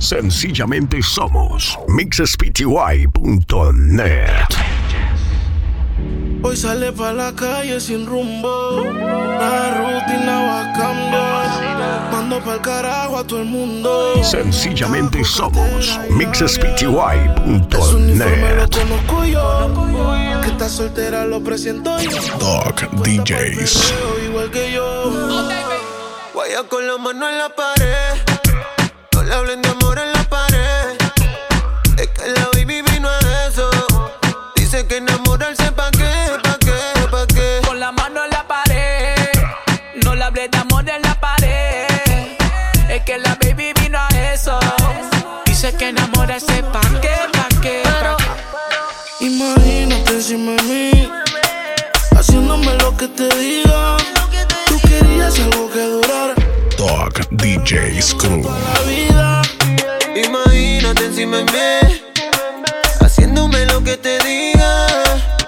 Sencillamente somos mixespty.net. Hoy sale pa' la calle sin rumbo. La rutina va a cambiar. Mando pa'l carajo a todo el mundo. Sencillamente somos yo. Que está soltera lo presento yo. Doc DJs. Igual que yo. Vaya con la mano en la pared. No le hablen de amor en la pared. Es que la baby vino a eso. Dice que enamorarse pa' qué, pa' qué, pa' qué. Con la mano en la pared. No le hablé de amor en la pared. Es que la baby vino a eso. Dice que enamorarse pa' qué, pa' qué, pa' qué. Imagínate encima de mí. Haciéndome lo que te diga. Tú querías algo que durara Doc DJs Crew. Haciéndome lo que te diga.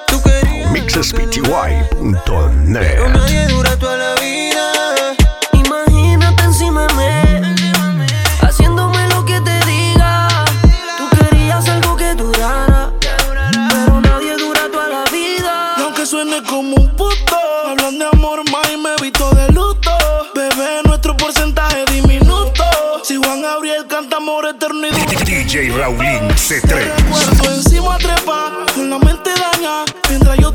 Tú querías. Mixespty.net. DJ Raulín C3. Recuerdo encima trepa, con la mente daña, mientras yo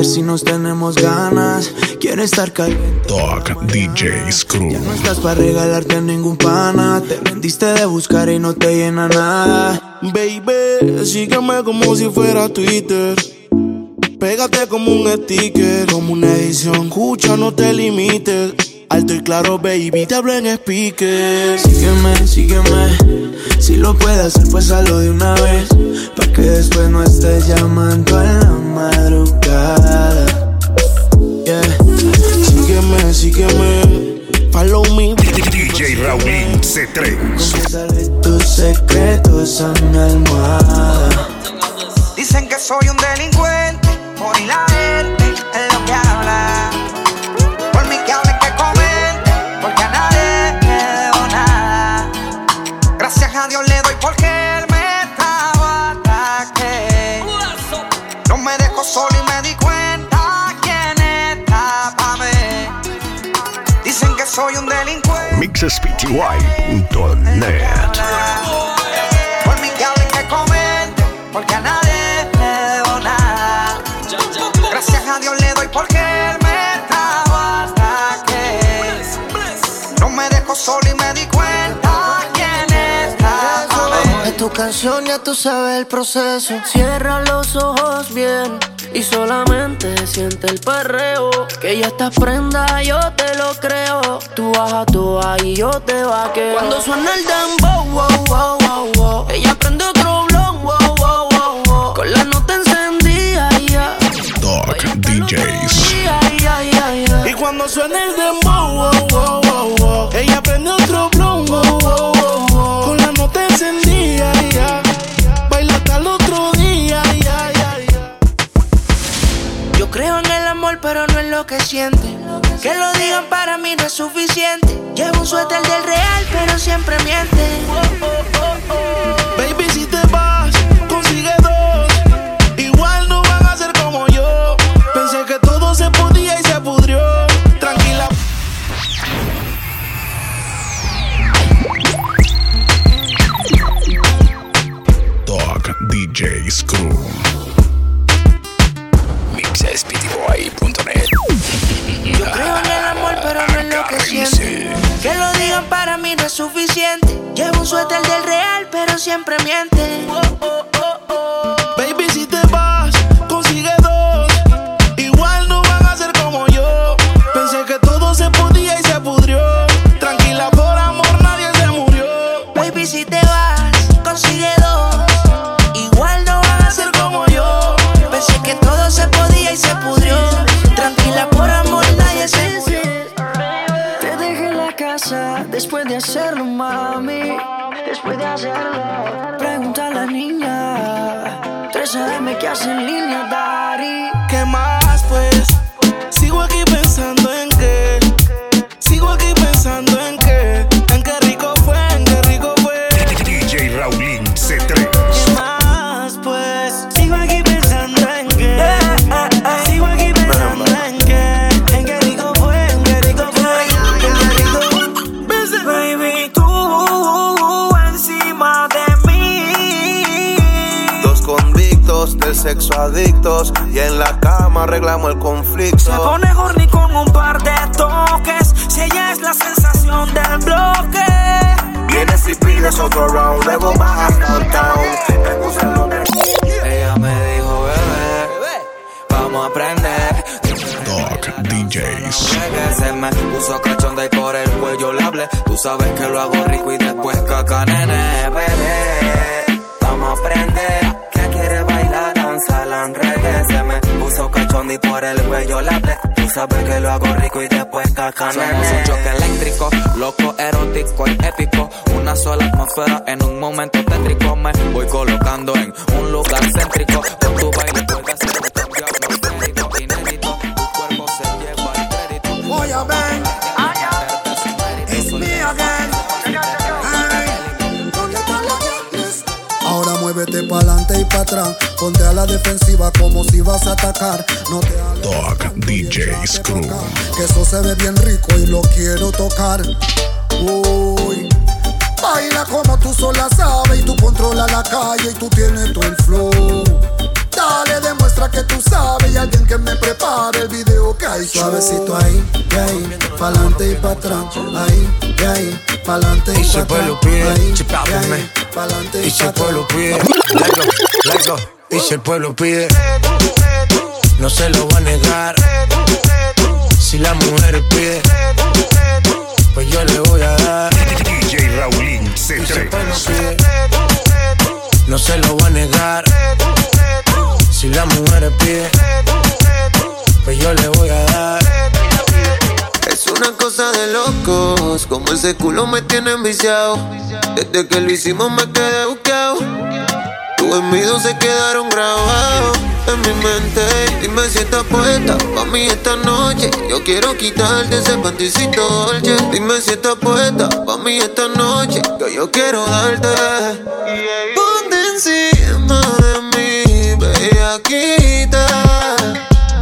hacer si nos tenemos ganas? Quiero estar caliente. Doc DJs Crew. No estás para regalarte a ningún pana. Te rendiste de buscar y no te llena nada. Baby, sígueme como si fuera Twitter. Pégate como un sticker, como una edición. Escucha, no te limites. Alto y claro, baby, te hablo en speaker. Sígueme, sígueme. Si lo puedes hacer, pues hazlo de una vez. Que después no estés llamando a la madrugada. Yeah. Sígueme, sígueme. Follow me. DJ Raulín C3. Confiésale tus secretos a mi almohada. Dicen que soy un delincuente, mixespty.net. Por mí que hablen, que comenten, porque a nadie le debo nada. Gracias a Dios le doy porque él me estaba hasta que no me dejó solo y me di cuenta quién está. Es tu canción, ya tú sabes el proceso. Cierra los ojos bien y solamente siente el perreo. Que ya estás prenda, yo te lo creo. Tú bajas tú y yo te vaqueo. Cuando suena el dembow, wow, wow, wow, wow. Ella prende otro blon, wow, wow, wow, wow. Con la nota encendida, ya. Doc DJs. Y cuando suena el dembow, wow, wow. Que siente. Que lo digan para mí no es suficiente. Llevo un suéter del real, pero siempre miente. Baby, si te vas, un suéter del real, pero siempre miente. Tú sabes que lo hago rico y después caca, nene, bebé. Vamos a aprender. Que quiere bailar, danza, la reggae. Se me puso cachonda y por el cuello hablé. Tú sabes que lo hago rico y después caca, nene. Somos un choque eléctrico, loco, erótico y épico. Una sola atmósfera en un momento tétrico. Me voy colocando en un lugar céntrico. Con tu baile puedes hacer muévete pa'lante y pa' atrás. Ponte a la defensiva como si vas a atacar. No te alejes, Dog DJ Screw. Que eso se ve bien rico y lo quiero tocar. Uy. Baila como tú sola sabes y tú controlas la calle y tú tienes todo el flow. Dale, demuestra que tú sabes y alguien que me prepare el video que hay Suavecito ahí, y ahí, pa'lante y pa' atrás. Ahí, y ahí, pa'lante y, Y pa' el pueblo atrás. Ahí, y pa'lante y Y si pa' el pueblo atrás. pide, let go, let go. Y si el pueblo pide, no se lo va a negar. Si la mujer pide, pues yo le voy a dar. DJ Raulín Y si el C3. pueblo pide, no se lo va a negar. Si la mujer pide, pues yo le voy a dar. Es una cosa de locos, como ese culo me tiene enviciado. Desde que lo hicimos me quedé buqueado. Tus envidios se quedaron grabados en mi mente. Dime si estás puesta pa' mí esta noche. Yo quiero quitarte ese panticito dolce. Dime si estás puesta pa' mí esta noche. Que yo quiero darte. Ponte encima de mí,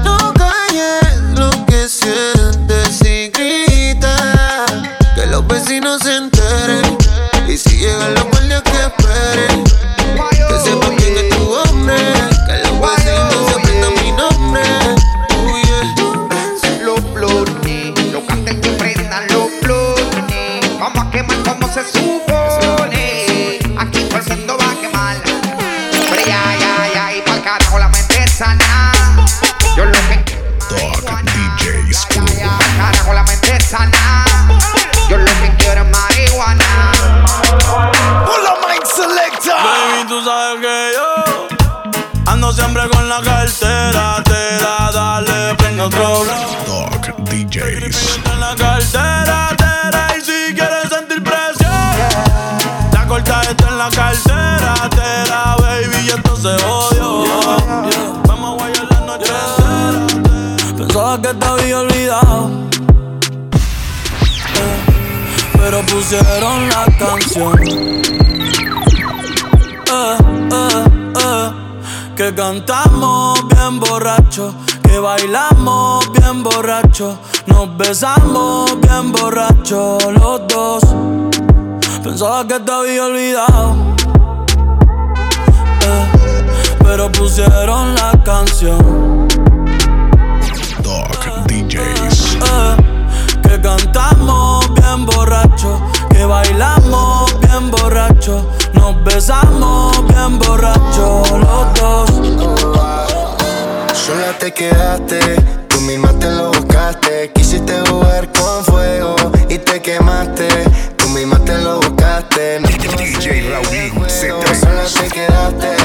No calles lo que sientes y grita. Que los vecinos se enteren. Y si llegan los cartera. Te da, dale, prende otro blow. Dog DJs. En la cartera, tera, y si quieres sentir presión, la corta está en la cartera, tera, baby, y esto se odio. Vamos a guayar la noche entera. Pensaba que te había olvidado, eh, pero pusieron la canción. Eh, que cantamos bien borracho, que bailamos bien borracho, nos besamos bien borracho los dos. Pensaba que te había olvidado, eh, pero pusieron la canción. Dog DJs. eh, que cantamos bien borracho, que bailamos nos besamos bien borrachos los dos. Sola te quedaste, tú misma te lo buscaste. Quisiste jugar con fuego y te quemaste. Tú misma te lo buscaste. No DJ Raúl, Sola te quedaste,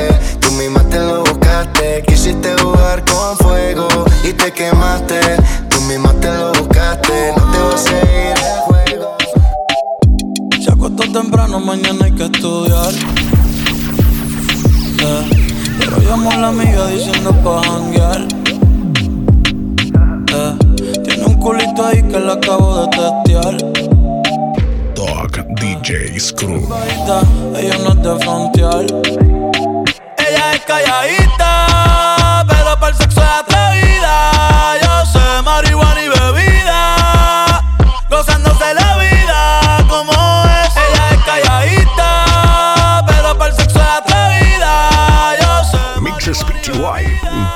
tú misma te lo buscaste. Quisiste jugar con fuego y te quemaste. Tú misma te lo buscaste. No te vas a ir acostó temprano, mañana hay que estudiar. Eh, pero llamo a la amiga diciendo pa' janguear. Eh, tiene un culito ahí que la acabo de testear. Dog DJ Screw. Ella no es de frontear. Ella es calladita, pero para el sexo es atrevida. Yo sé marihuana y bebida. Why?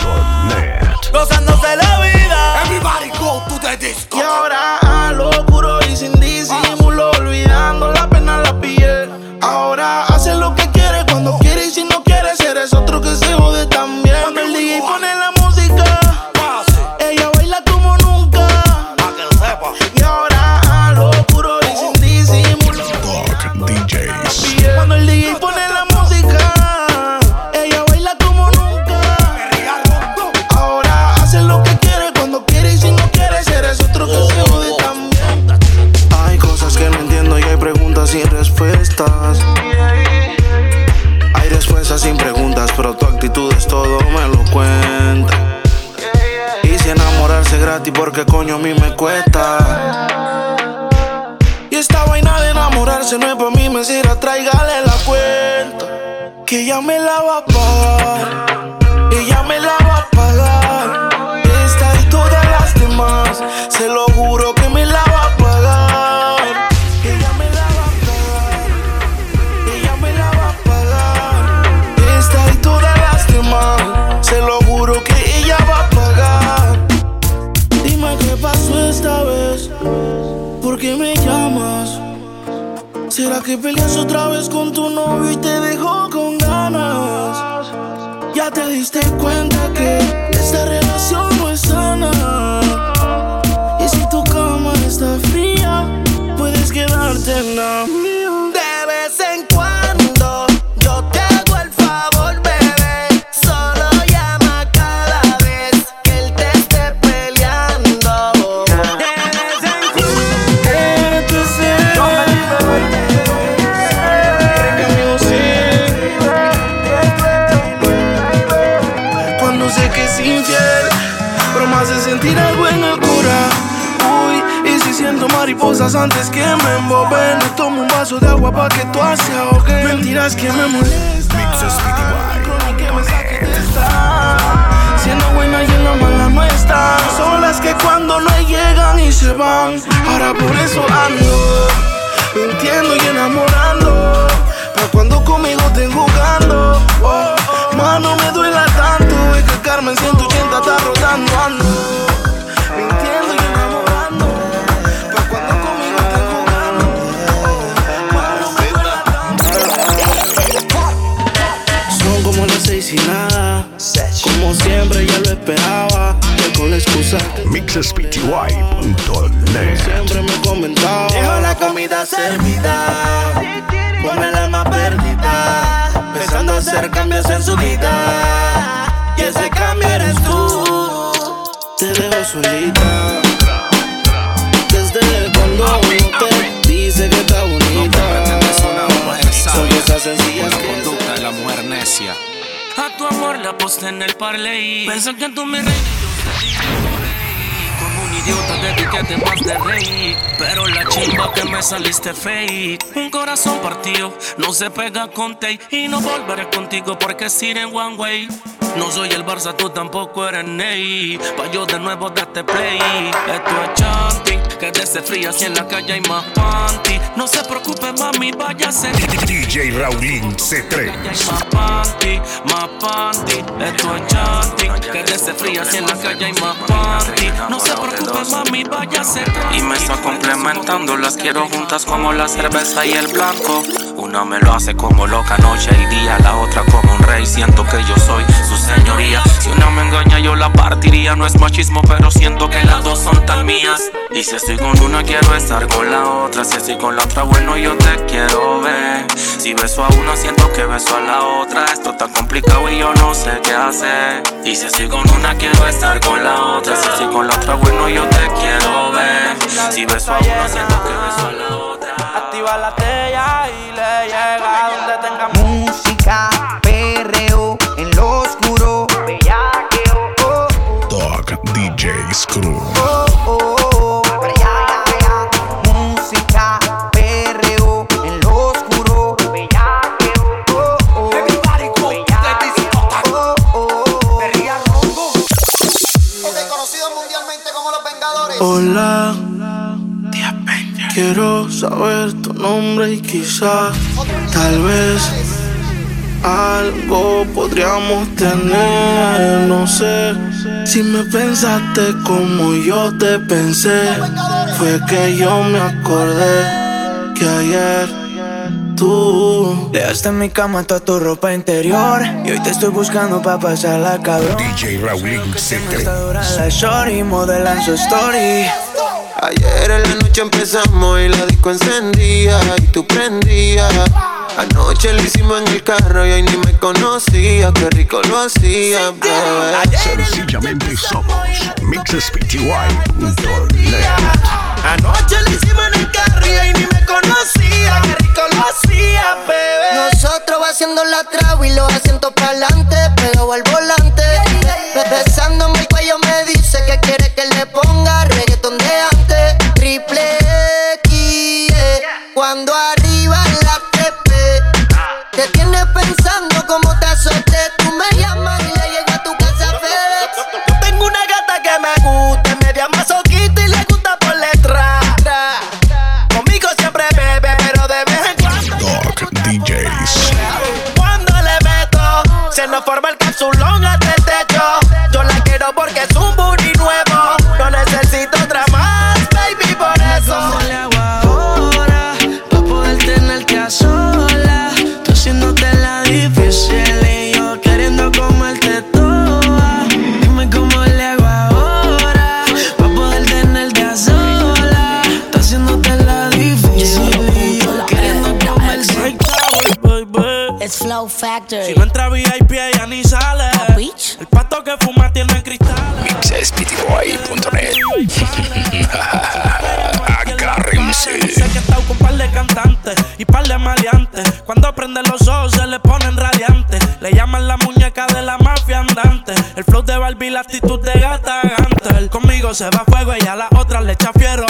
A tu amor la aposté en el parlay. Pensé que tú me idiota de ti que te vas de reír. Pero la chimba que me saliste fake. Un corazón partido no se pega con tape. Y no volveré contigo porque es ir en one way. No soy el Barça, tú tampoco eres Ney. Pa' yo de nuevo date play. Esto es chanting, quédese fría si en la calle hay más panty. No se preocupe, mami, váyase. DJ Raulín C3. Más panty, más panty. Esto es chanting, quédese fría si en la calle hay más panty. No se preocupe, mami, váyase. Y me está complementando, las quiero juntas como la cerveza y el blanco. Una me lo hace como loca noche y día, la otra como un rey. Siento que yo soy su señoría. Si una me engaña, yo la partiría. No es machismo, pero siento que las dos son tan mías. Y si estoy con una, quiero estar con la otra. Si estoy con la otra, bueno, yo te quiero ver. Si beso a una, siento que beso a la otra. Esto está complicado y yo no sé qué hacer. Y si estoy con una, quiero estar con la otra. Si estoy con la otra, bueno, yo te quiero ver. Si beso a una, siento que beso a la otra. Activa la llega donde tenga Música, perreo, en lo oscuro, bellaqueo, oh, Dog DJ Screw. oh, oh, oh, ya, ya, ya. Música, perreo, en lo oscuro, bellaqueo, oh, oh, bellaqueo, oh, oh. Ok, conocido mundialmente como los Vengadores. Hola, quiero saber nombre y quizás, tal vez, algo podríamos tener. No sé si me pensaste como yo te pensé. Fue que yo me acordé que ayer tú Dejaste en mi cama toda tu ropa interior Y hoy te estoy buscando pa' pasarla cabrón DJ Raulín Está C3. dura la shorty, modelan su story Ayer en la noche empezamos y la disco encendía y tú prendías. Anoche lo hicimos en el carro y ahí ni me conocía, qué rico lo hacía, bebé. Sencillamente somos mixespty.net. Anoche lo hicimos en el carro y ahí ni me conocía, qué rico lo hacía, bebé. Nosotros va haciendo la traba y los asientos para adelante, pegado al volante. Be- Besándome el cuello me dice que quiere que le ponga reggaeton de replay. Si no entra VIP ella ni sale. Beach. El pato que fuma tiene cristales. Mixespty.net. Agárrense. Dice que está con par de cantantes y par de maleantes. Cuando prende los ojos se le ponen radiantes. Le llaman la muñeca de la mafia andante. El flow de Barbie, la actitud de gata Gantel. Conmigo se va a fuego y a la otra le echa fiero.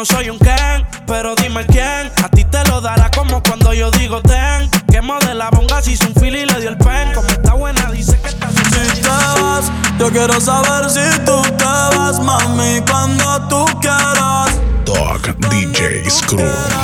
No soy un Ken, pero dime quién. A ti te lo dará como cuando yo digo ten. Que modela bonga si hizo un feel y le dio el pen. Como está buena, dice que está Si te vas, yo quiero saber si tú te vas, mami, cuando tú quieras. Dog DJ Screw.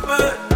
Conmigo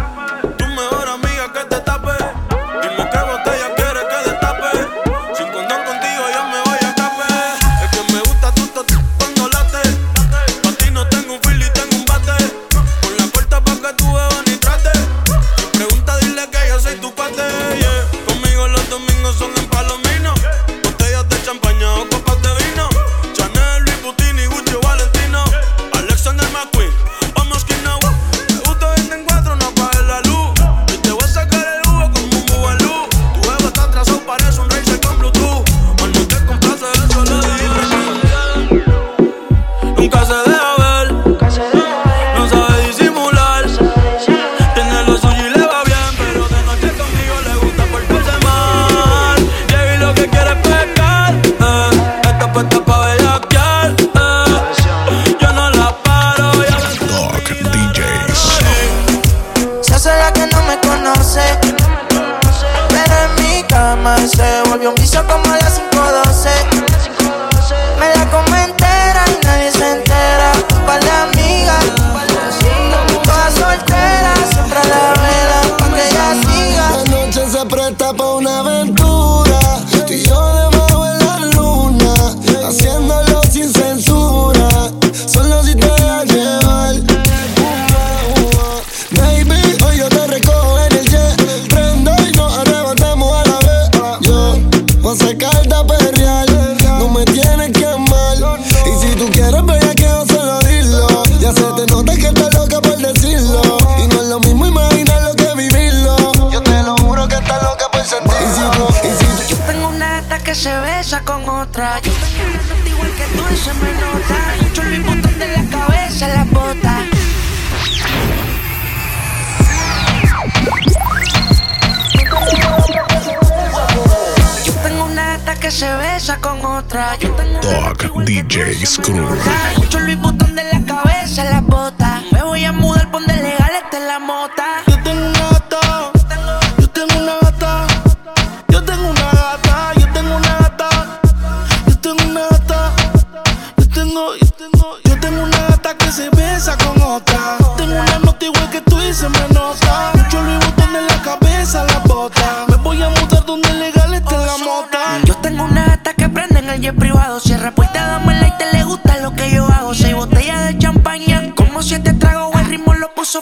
José Calda, con otra. Yo Dog DJ Screw. mucho el botón de la cabeza, la bota. Me voy a mudar,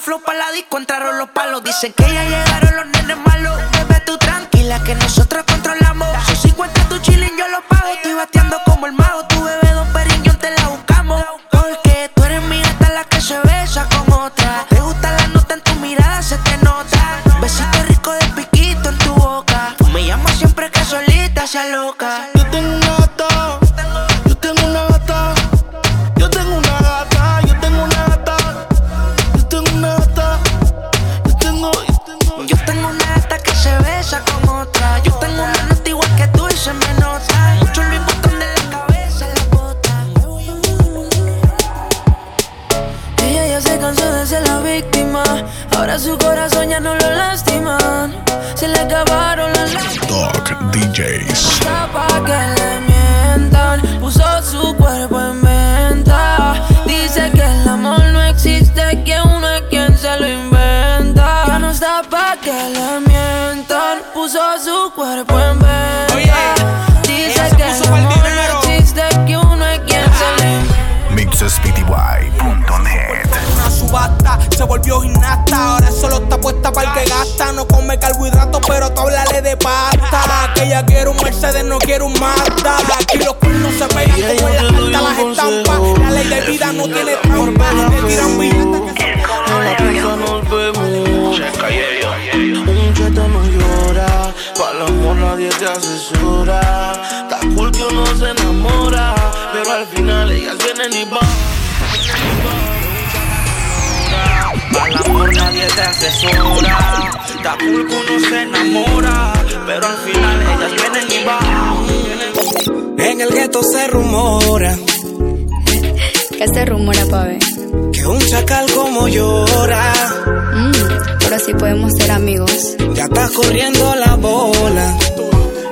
flow pa' la disco, entraron los palos. Dicen que ya llegaron los nenes ella quiere un Mercedes, no quiere un Mazda. Aquí los culos se pegan como en ella las te estampas. La ley de vida no tiene trampa. Le tiran billetes que se la. Un cheto no llora. Pa' el amor nadie te asesora. Está cool que uno se enamora. Pero al final ellas vienen y van. Al amor nadie te asesora. Cool que uno se enamora. Pero al final ellas vienen y van. En el gueto se rumora ¿Qué se rumora, pa' ver? que un chacal como llora. Mm, pero si podemos ser amigos. Ya está corriendo la bola.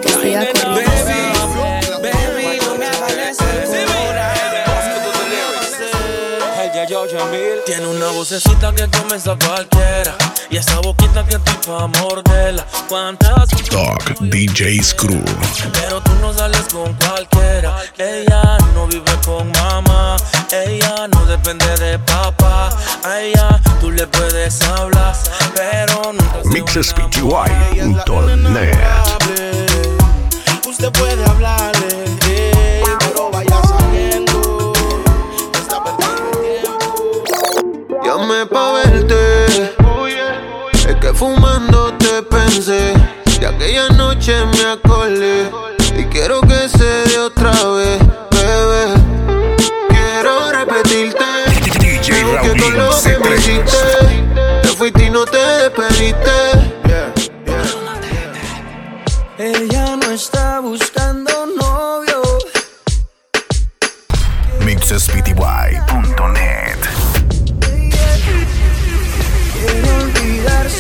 Que siga corriendo. Tiene una vocecita que comienza cualquiera. Y esa boquita que estoy pa' morderla. ¿Cuántas? Dog DJ Screw. Pero tú no sales con cualquiera. Ella no vive con mamá. Ella no depende de papá. A ella tú le puedes hablar. Pero nunca se MixSpeedyY.net. Usted puede hablarle, eh, pero vaya Llamé pa' verte. Es que fumando te pensé. De aquella noche me acordé. Y quiero que se dé otra vez, bebé. Quiero repetirte. DJ Que con lo que me C3. hiciste. Te fuiste y no te despediste.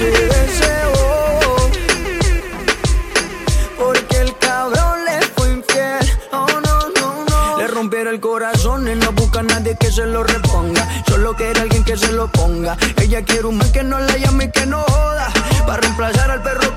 Ese bobo. Porque el cabrón le fue infiel. Oh, no, no, no. Le rompieron el corazón y no busca a nadie que se lo reponga. Solo quiere alguien que se lo ponga. Ella quiere un man que no la llame y que no joda. Para reemplazar al perro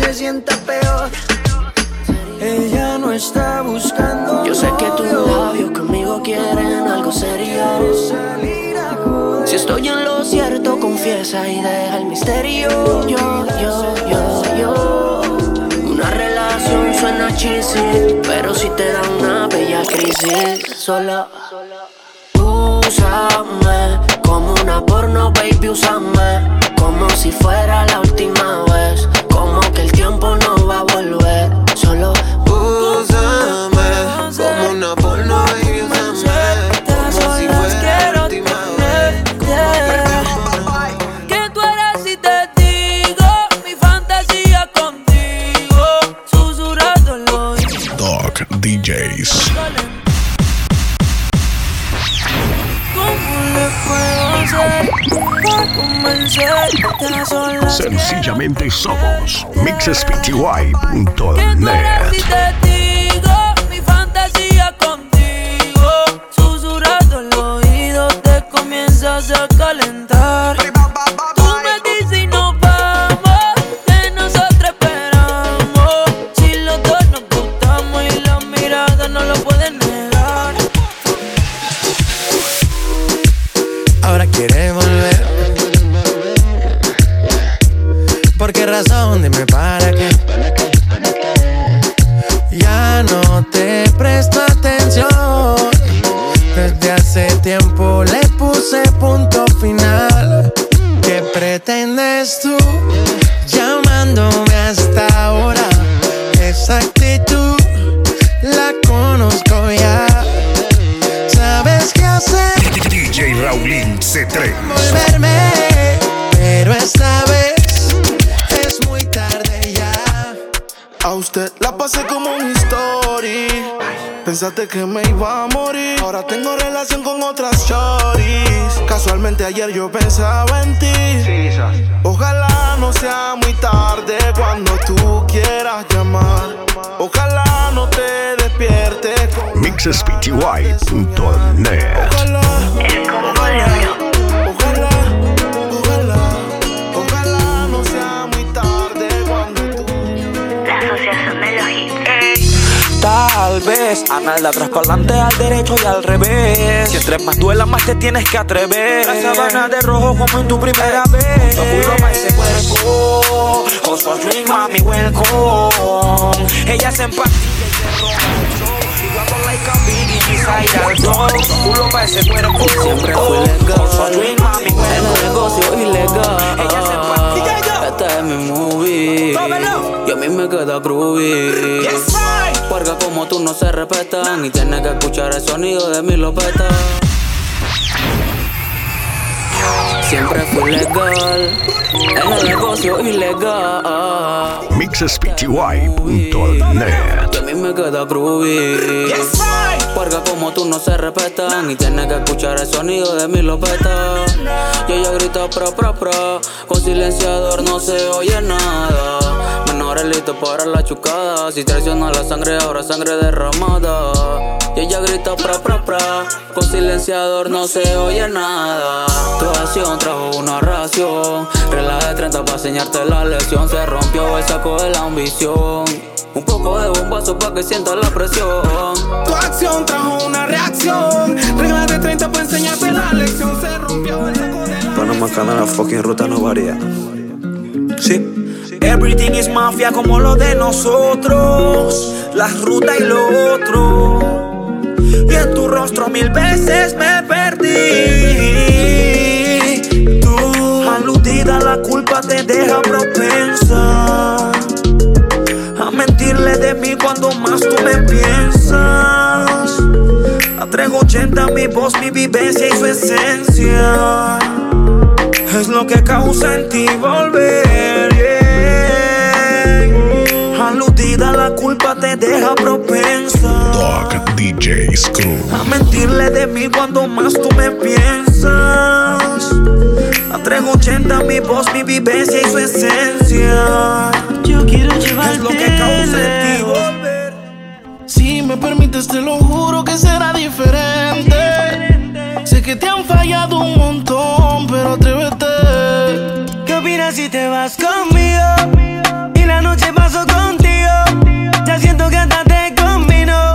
Se sienta peor. Ella no está buscando. Yo sé que tus labios conmigo quieren algo serio. Si estoy en lo cierto, confiesa y deja el misterio. Yo, yo, yo, yo. Una relación suena cheesy, pero si te da una bella crisis, solo úsame como una porno, baby, úsame como si fuera la última vez. Como que el tiempo no va a volver, solo Sencillamente somos mixespty.net. Si te tú. La asociación de hits. Tal vez a nada atrás para al derecho y al revés. Si entre más duela, más te tienes que atrever. La sabana de rojo como en tu primera vez. Culo pa' ese cuerpo. Con su drink, mami, welcome. Ella se empastilla y se roba el like a biggie, dog. Culo pa' ese cuerpo. Siempre fui legal. Drink, mami, el negocio ilegal. Ella se empastilla y yo. Este es mi movie. Y a mí me queda groovy. Porque como tú no se respetan y tienes que escuchar el sonido de mi lopeta. Siempre fui legal, en el negocio ilegal. mixespty.net. A mí me queda groovy. Yes. Porque como tú no se respetan y tienes que escuchar el sonido de mi lopeta. Y ella grita pro pro pro, con silenciador no se oye nada. Menores listos para la chucada, si traiciona la sangre ahora sangre derramada. Y ella grita pro pro pro, con silenciador no se oye nada. Tu acción trajo una ración, regla de 30 para enseñarte la lección. Se rompió el saco de la ambición. Un poco de bombazo para que sientas la presión. Tu acción trajo una reacción. Regla de 30 para enseñarte la lección. Se rompió el saco de la Panamá Canal, la fucking ruta no varía. Sí. Everything is mafia como lo de nosotros. La ruta y lo otro. Y en tu rostro mil veces me perdí. Tú, aludida, la culpa te deja propensa. A mentirle de mí cuando más tú me piensas. A 380 mi voz, mi vivencia y su esencia. Es lo que causa en ti volver. Culpa te deja propensa. Doc DJs Crew. A mentirle de mí cuando más tú me piensas. A 380 mi voz, mi vivencia y su esencia. Yo quiero Es llevarte lo que causa ti volver. Si me permites, te lo juro que será diferente. Sé que te han fallado un montón, pero atrévete. ¿Qué opinas si te vas conmigo? siento que hasta te combino.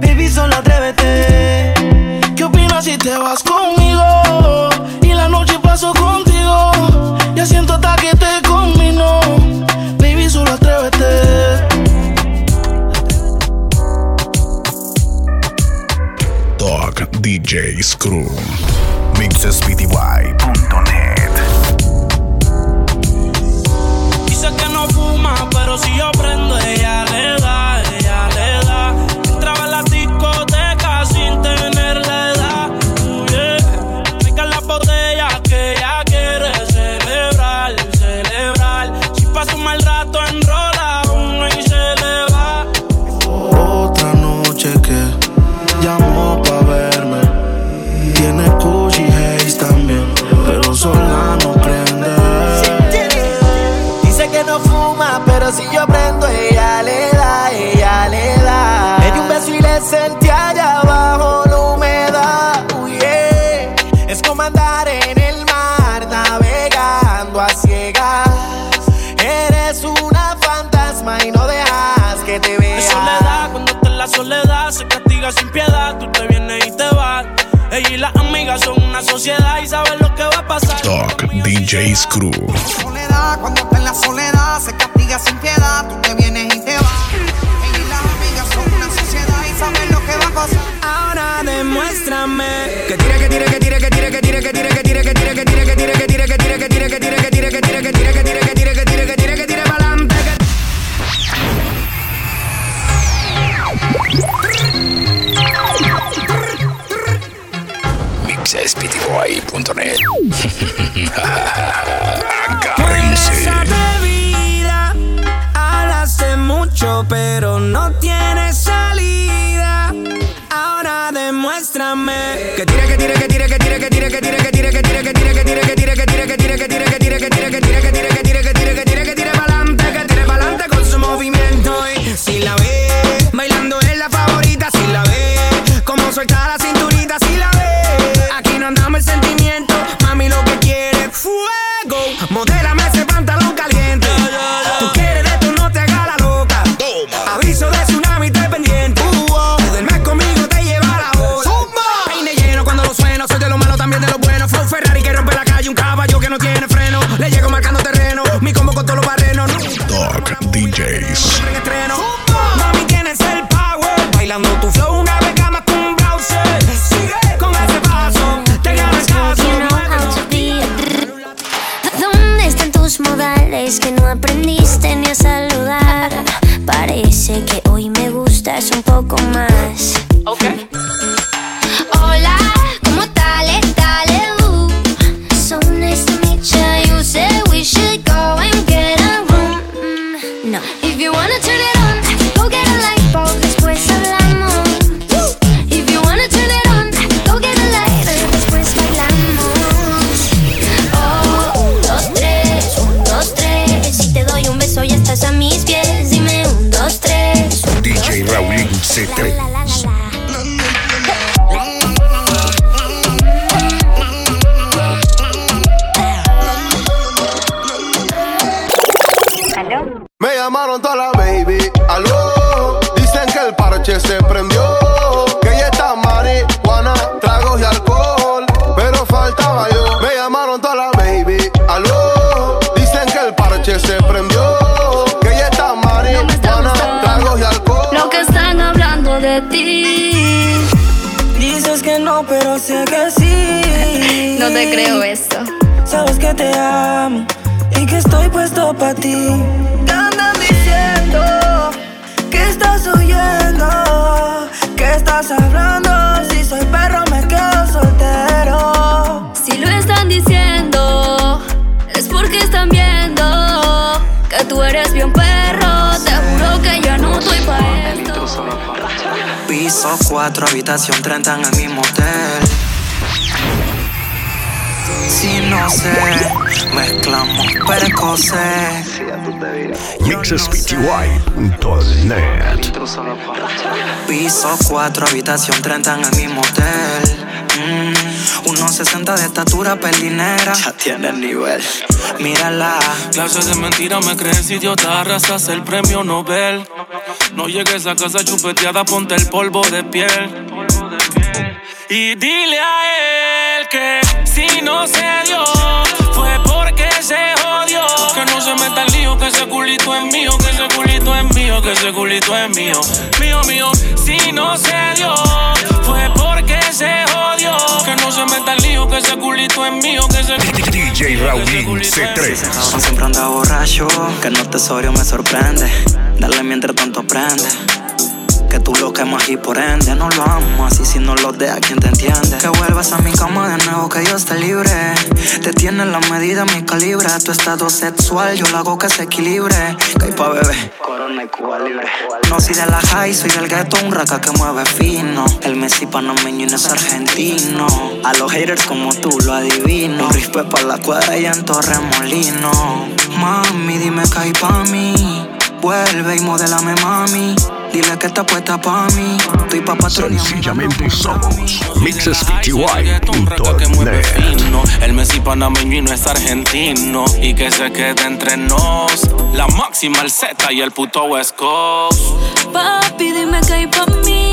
Baby, solo atrévete. ¿Qué opinas si te vas conmigo? Y la noche paso contigo. Ya siento hasta que te combino. Baby, solo atrévete. Dog DJ Screw. Mixespty.net Dice que no fuma, pero si yo Jace Crew. Aviso Que no, pero sé que sí. No te creo esto. Sabes que te amo y que estoy puesto para ti. Te andan diciendo que estás huyendo, que estás hablando. Si soy perro, me quedo soltero. Si lo están diciendo, es porque están viendo que tú eres bien perro. Te juro que ya no estoy para esto piso 4, habitación 30 en el mismo hotel. Si no sé, mezclamos percoces. percoses. YXSPTY.net Piso 4, habitación 30 en el mismo hotel. Mm. 1.60 de estatura, pelinera. Ya tiene nivel. Mírala. Clases de mentira, me crees idiota. Arrasas el premio Nobel. No llegues a casa chupeteada, ponte el polvo de piel. Y dile a él que si no se dio, fue porque se jodió. Que no se meta el lío, que ese culito es mío, que ese culito es mío, que ese culito es mío. Mío, mío, si no se dio, fue porque se jodió andaste conmigo. culito es mío que se DJ Raulín C3. Siempre anda borracho, que no tesorio me sorprende. Dale mientras tanto prende. Que tú lo quemas y por ende no lo amas. Y si no lo dejas, ¿quién te entiende? Que vuelvas a mi cama de nuevo, que yo esté libre. Te tiene la medida, mi calibre. Tu estado sexual, yo lo hago que se equilibre. Que hay pa' bebé. Cuba libre. No soy de la high, soy del ghetto, un raca que mueve fino. El Messi panameño no es argentino. A los haters como tú lo adivino. Rispe pa' la cuadra y en Torremolino. Mami, dime que hay pa' mí. Vuelve y modélame, mami. Dile que está puesta pa' mí. Estoy pa' patrón. Sencillamente somos que mueve mixespty.net. fino. El Messi panameño y no es argentino. Y que se quede entre nos. La máxima, el Z y el puto West Coast. Papi, dime que hay pa' mí.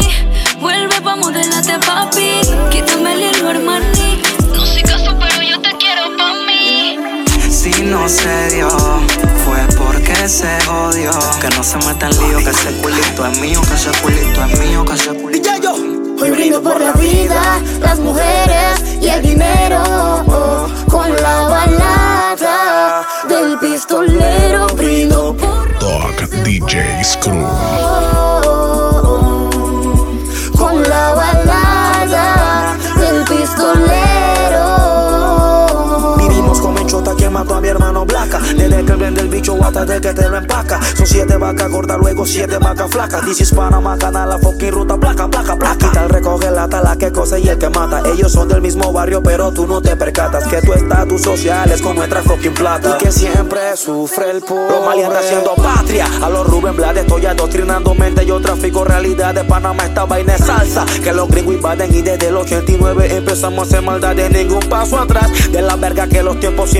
Vuelve pa' modelarte, papi. Quítame el hilo, Armani. No soy caso, pero yo te quiero pa' mí. Si no se dio, porque se jodió. Que no se meta en lío, que ese culito es mío, que ese culito es mío, que ese culito. Hoy brindo por la vida, las mujeres y el dinero. oh, con la balada del pistolero brindo por Dog DJ Screw. Mató a mi hermano Blaca. Desde que vende el bicho hasta de que te lo empaca. Son siete vacas gordas, luego siete vacas flacas. This is Panama Canal, la fucking ruta, placa, placa, placa. Tal recoge la tala que cosa y el que mata. Ellos son del mismo barrio, pero tú no te percatas que tu estatus social es como nuestra fucking plata. Y que siempre sufre el pobre. Los Mali anda haciendo patria. A los Rubén Blades estoy adoctrinando mente. Yo trafico realidad de Panamá, esta vaina es salsa. Que los gringos invaden y desde el 89 empezamos a hacer maldad de ningún paso atrás. De la verga que los tiempos se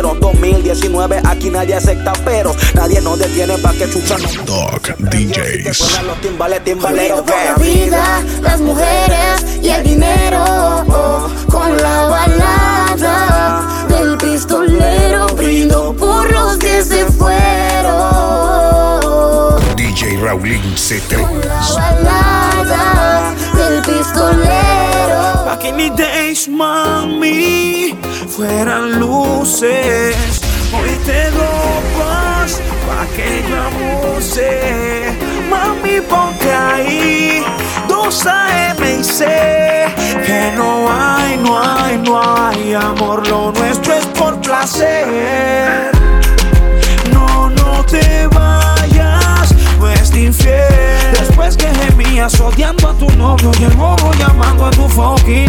invirtieron. 2019, aquí nadie acepta peros. Nadie nos detiene pa' que chucha no. Dog DJs. Los timbales, Brindo por la vida, las mujeres y el dinero. oh, con la balada del pistolero brindo por los que se fueron. Raulín C3. Balada del pistolero. Back in the days, mami, fueran luces. Hoy te doy paz pa' que yo abuse. Mami, ponte ahí, dos AM y C. Que no hay, no hay, no hay amor. Lo nuestro es por placer. No, no te es infiel. Después que gemías odiando a tu novio y el bobo llamando a tu fucking.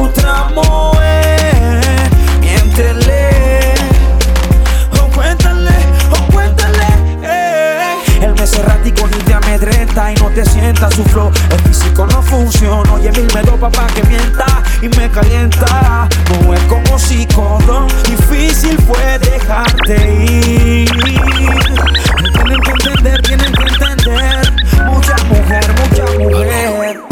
Otra mujer, miéntele. O cuéntale, o cuéntale. eh. Ni te y no te sienta su flow. El físico no funciona. Oye, mil me dopa pa' que mienta y me calienta. No es como psicodón, difícil fue dejarte ir. Tienen que entender, tienen que entender. Mucha mujer, mucha mujer.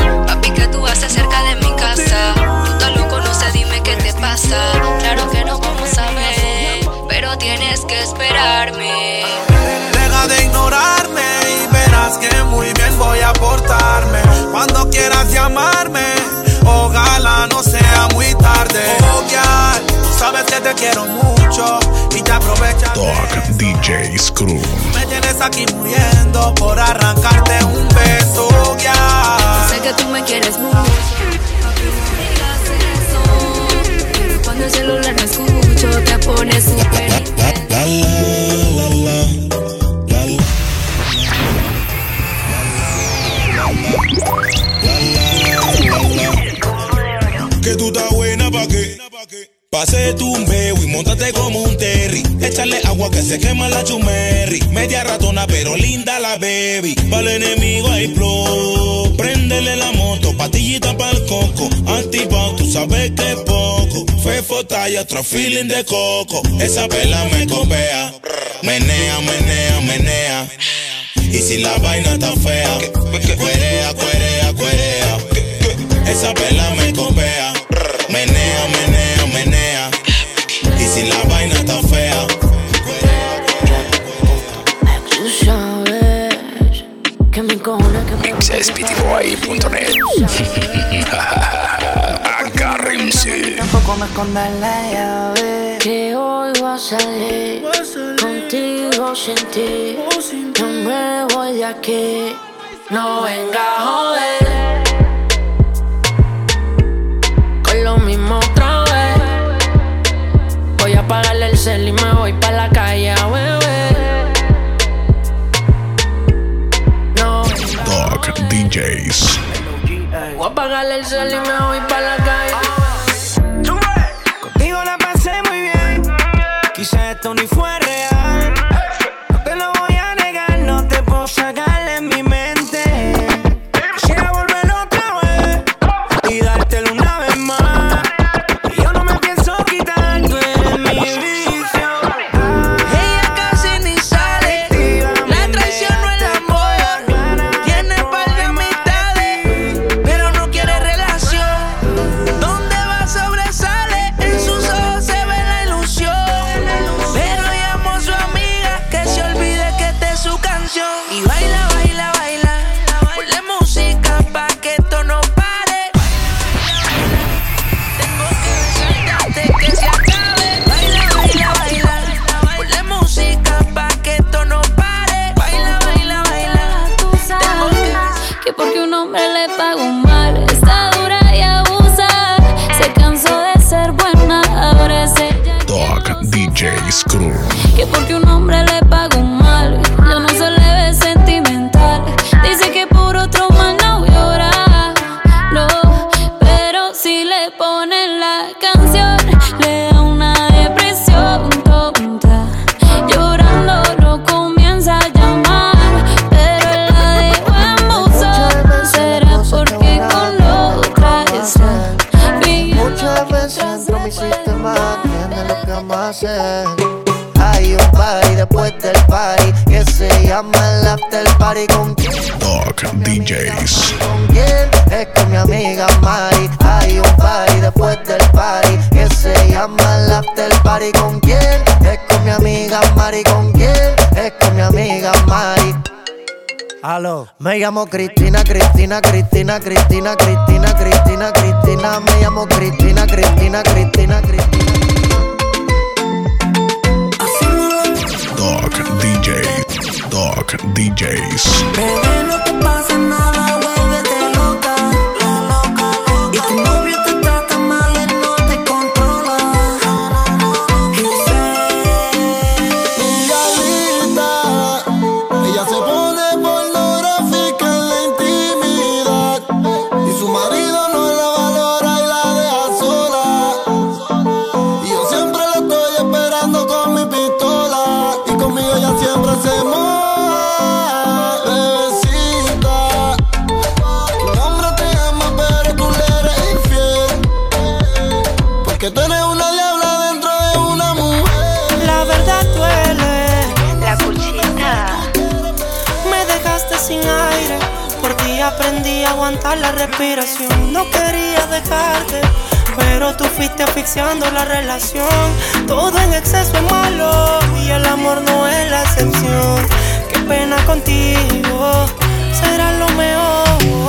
Que te quiero mucho y te aprovechas. Dog DJ Screw. Me tienes aquí muriendo por arrancarte un beso, girl. Sé que tú me quieres mucho. Eso. Cuando el celular no escucho, te pones súper Pase tu un bebo y montate como un terry. Échale agua que se quema la chumerri. Media ratona, pero linda la baby. Para el enemigo hay flow. Préndele la moto, patillita para el coco. Antipao, tú sabes que es poco. Fefo talla, otro feeling de coco. Esa vela me copea. Menea, menea, menea. Y si la vaina está fea, cuerea, cuerea, cuerea. Esa vela me copea. Agarren 15. Tampoco me escondas la llave. Que hoy voy a salir contigo sin ti. No me voy de aquí. No venga a joder. Con lo mismo otra vez. Voy a apagarle el cel y me voy pa' DJs. Voy a apagarle el cel y me voy pa' la calle. Contigo la pasé muy bien. Quizá esto ni fue Me llamo Cristina, Cristina, Cristina, Cristina, Cristina, Cristina, Cristina. Me llamo Cristina, Cristina, Cristina, Cristina. Doc DJs. Doc DJs. Bebé, no te pasa nada, aprendí a aguantar la respiración. No quería dejarte. Pero tú fuiste asfixiando la relación. Todo en exceso es malo. Y el amor no es la excepción. Qué pena contigo. Será lo mejor.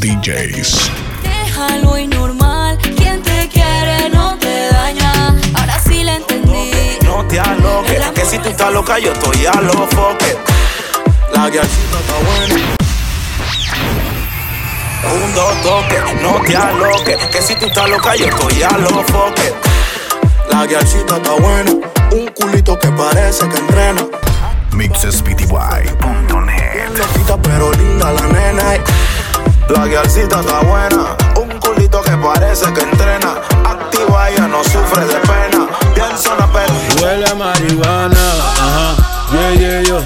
DJs. Déjalo y normal. Quien te quiere no te daña. Ahora sí le entendí. No te aloques, que si tú estás loca yo estoy a lo foque. La guiarcita está buena. Un, dos, toque, no te aloques, que si tú estás loca yo estoy a lo foque. La guiarcita está buena, un culito que parece que entrena. Mixespty.net. Loquita pero linda la nena. eh. La guiarcita está buena, un culito que parece que entrena. Activa ella no sufre de pena. Bien zona pero Huele a marihuana, ajá, yeah, yeah, yo.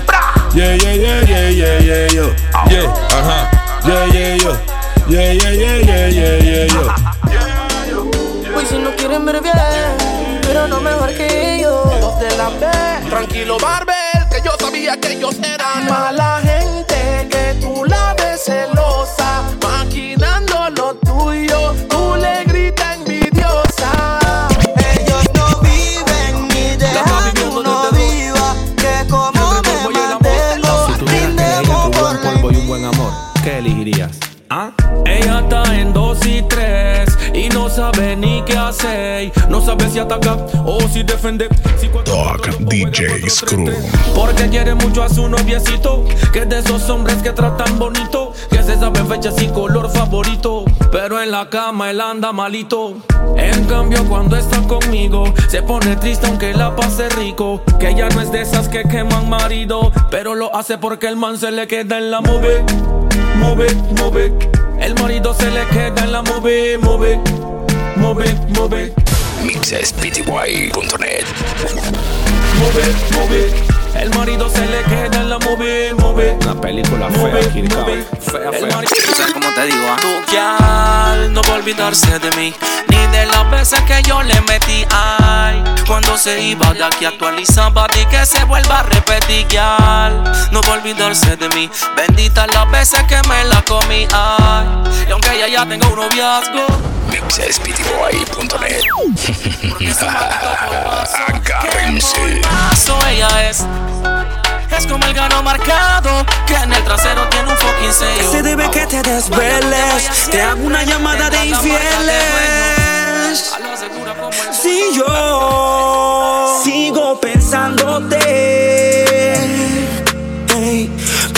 Yeah, yeah, yeah, yeah, yeah, yeah, yo. Yeah, ajá, yeah, yeah, yo. Yeah, yeah, yeah, yeah, yeah, yeah, yo. Pues si no quieren ver bien, pero no mejor que ellos. Dos de la B. Tranquilo, Marvel, que yo sabía que ellos eran Mala gente que tú la ves celosa, defender. Si cuatro Dog DJs Crew. porque quiere mucho a su noviecito Que es de esos hombres que tratan bonito Que se saben fechas y color favorito Pero en la cama él anda malito En cambio cuando está conmigo Se pone triste aunque la pase rico Que ya no es de esas que queman marido Pero lo hace porque el man se le queda en la move Move, move El marido se le queda en la move, move Move, move Mixespty.net Move, move. El marido se le queda en la move, move. Una película Move, fea, Kirk move. Fea, El fea. marido- ¿Sabes cómo te digo? ah? Tu no va a olvidarse de mí, ni de las veces que yo le metí. Ay, cuando se iba de aquí actualizaba y que se vuelva a repetir. No va a olvidarse de mí, bendita las veces que me la comí. Ay, y aunque ella ya tenga un noviazgo, Mixespty.net Agárrense. paso ella es. Es como el gano marcado, que en el trasero tiene un fucking sello. Se debe que te desveles. Te hago una llamada de infieles. Si yo sigo pensándote, ey,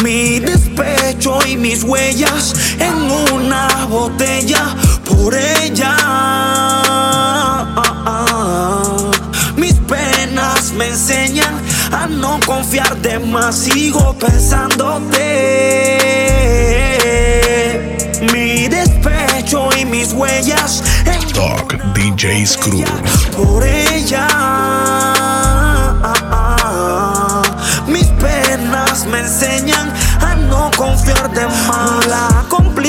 mi despecho y mis huellas no confiar de más. Sigo pensándote. Mi despecho y mis huellas en Dog DJs Crew. por ella. Mis penas me enseñan a no confiar de más. La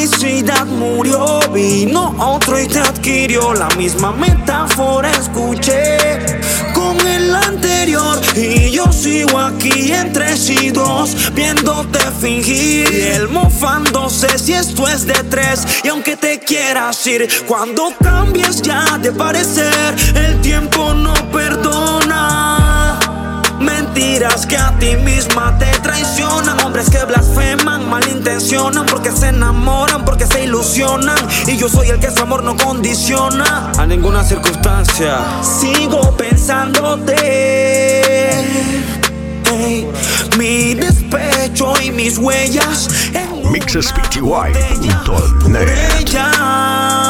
complicidad murió, vino otro y te adquirió. La misma metáfora escuché con el anterior. Y yo sigo aquí entre sí dos, viéndote fingir. Y él mofándose si esto es de tres. Y aunque te quieras ir, cuando cambies ya de parecer, el tiempo no perdona. Mentiras que a ti misma te traicionan. Hombres que blasfeman, malintencionan. Porque se enamoran, porque se ilusionan. Y yo soy el que su amor no condiciona. A ninguna circunstancia. Sigo pensándote. Ey, mi despecho y mis huellas ella.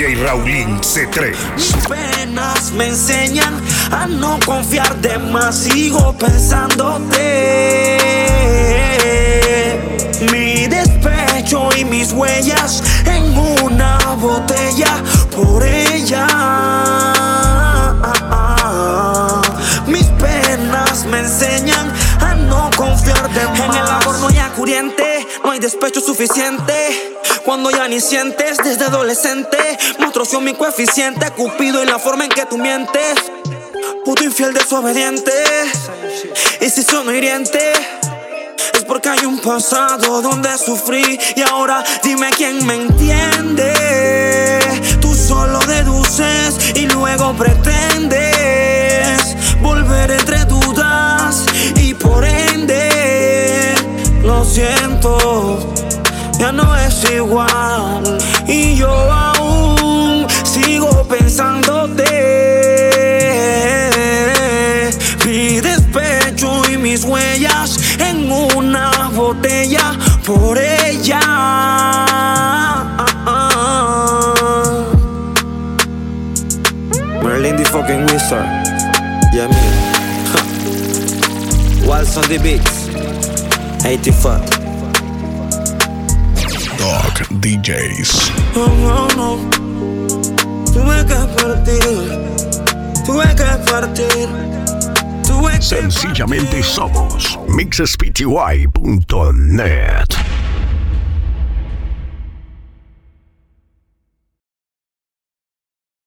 DJ Raulín C3 Mis penas me enseñan a no confiar de más. Sigo pensándote. Mi despecho y mis huellas despecho suficiente. Cuando ya ni sientes desde adolescente, monstruoso mi coeficiente, cupido y la forma en que tú mientes. Puto infiel desobediente. Y si sono hiriente, es porque hay un pasado donde sufrí. Y ahora dime quién me entiende. Tú solo deduces y luego pretendes volver entre dudas. Ya no es igual. Y yo aún sigo pensándote. Mi despecho y mis huellas en una botella por ella. Merlin the fucking wizard. Yeah, me. Waltz on the beats. 84. Dog DJs No, no, no. Tuve que partir. Tuve que partir. Tuve que Sencillamente somos Mixespty.net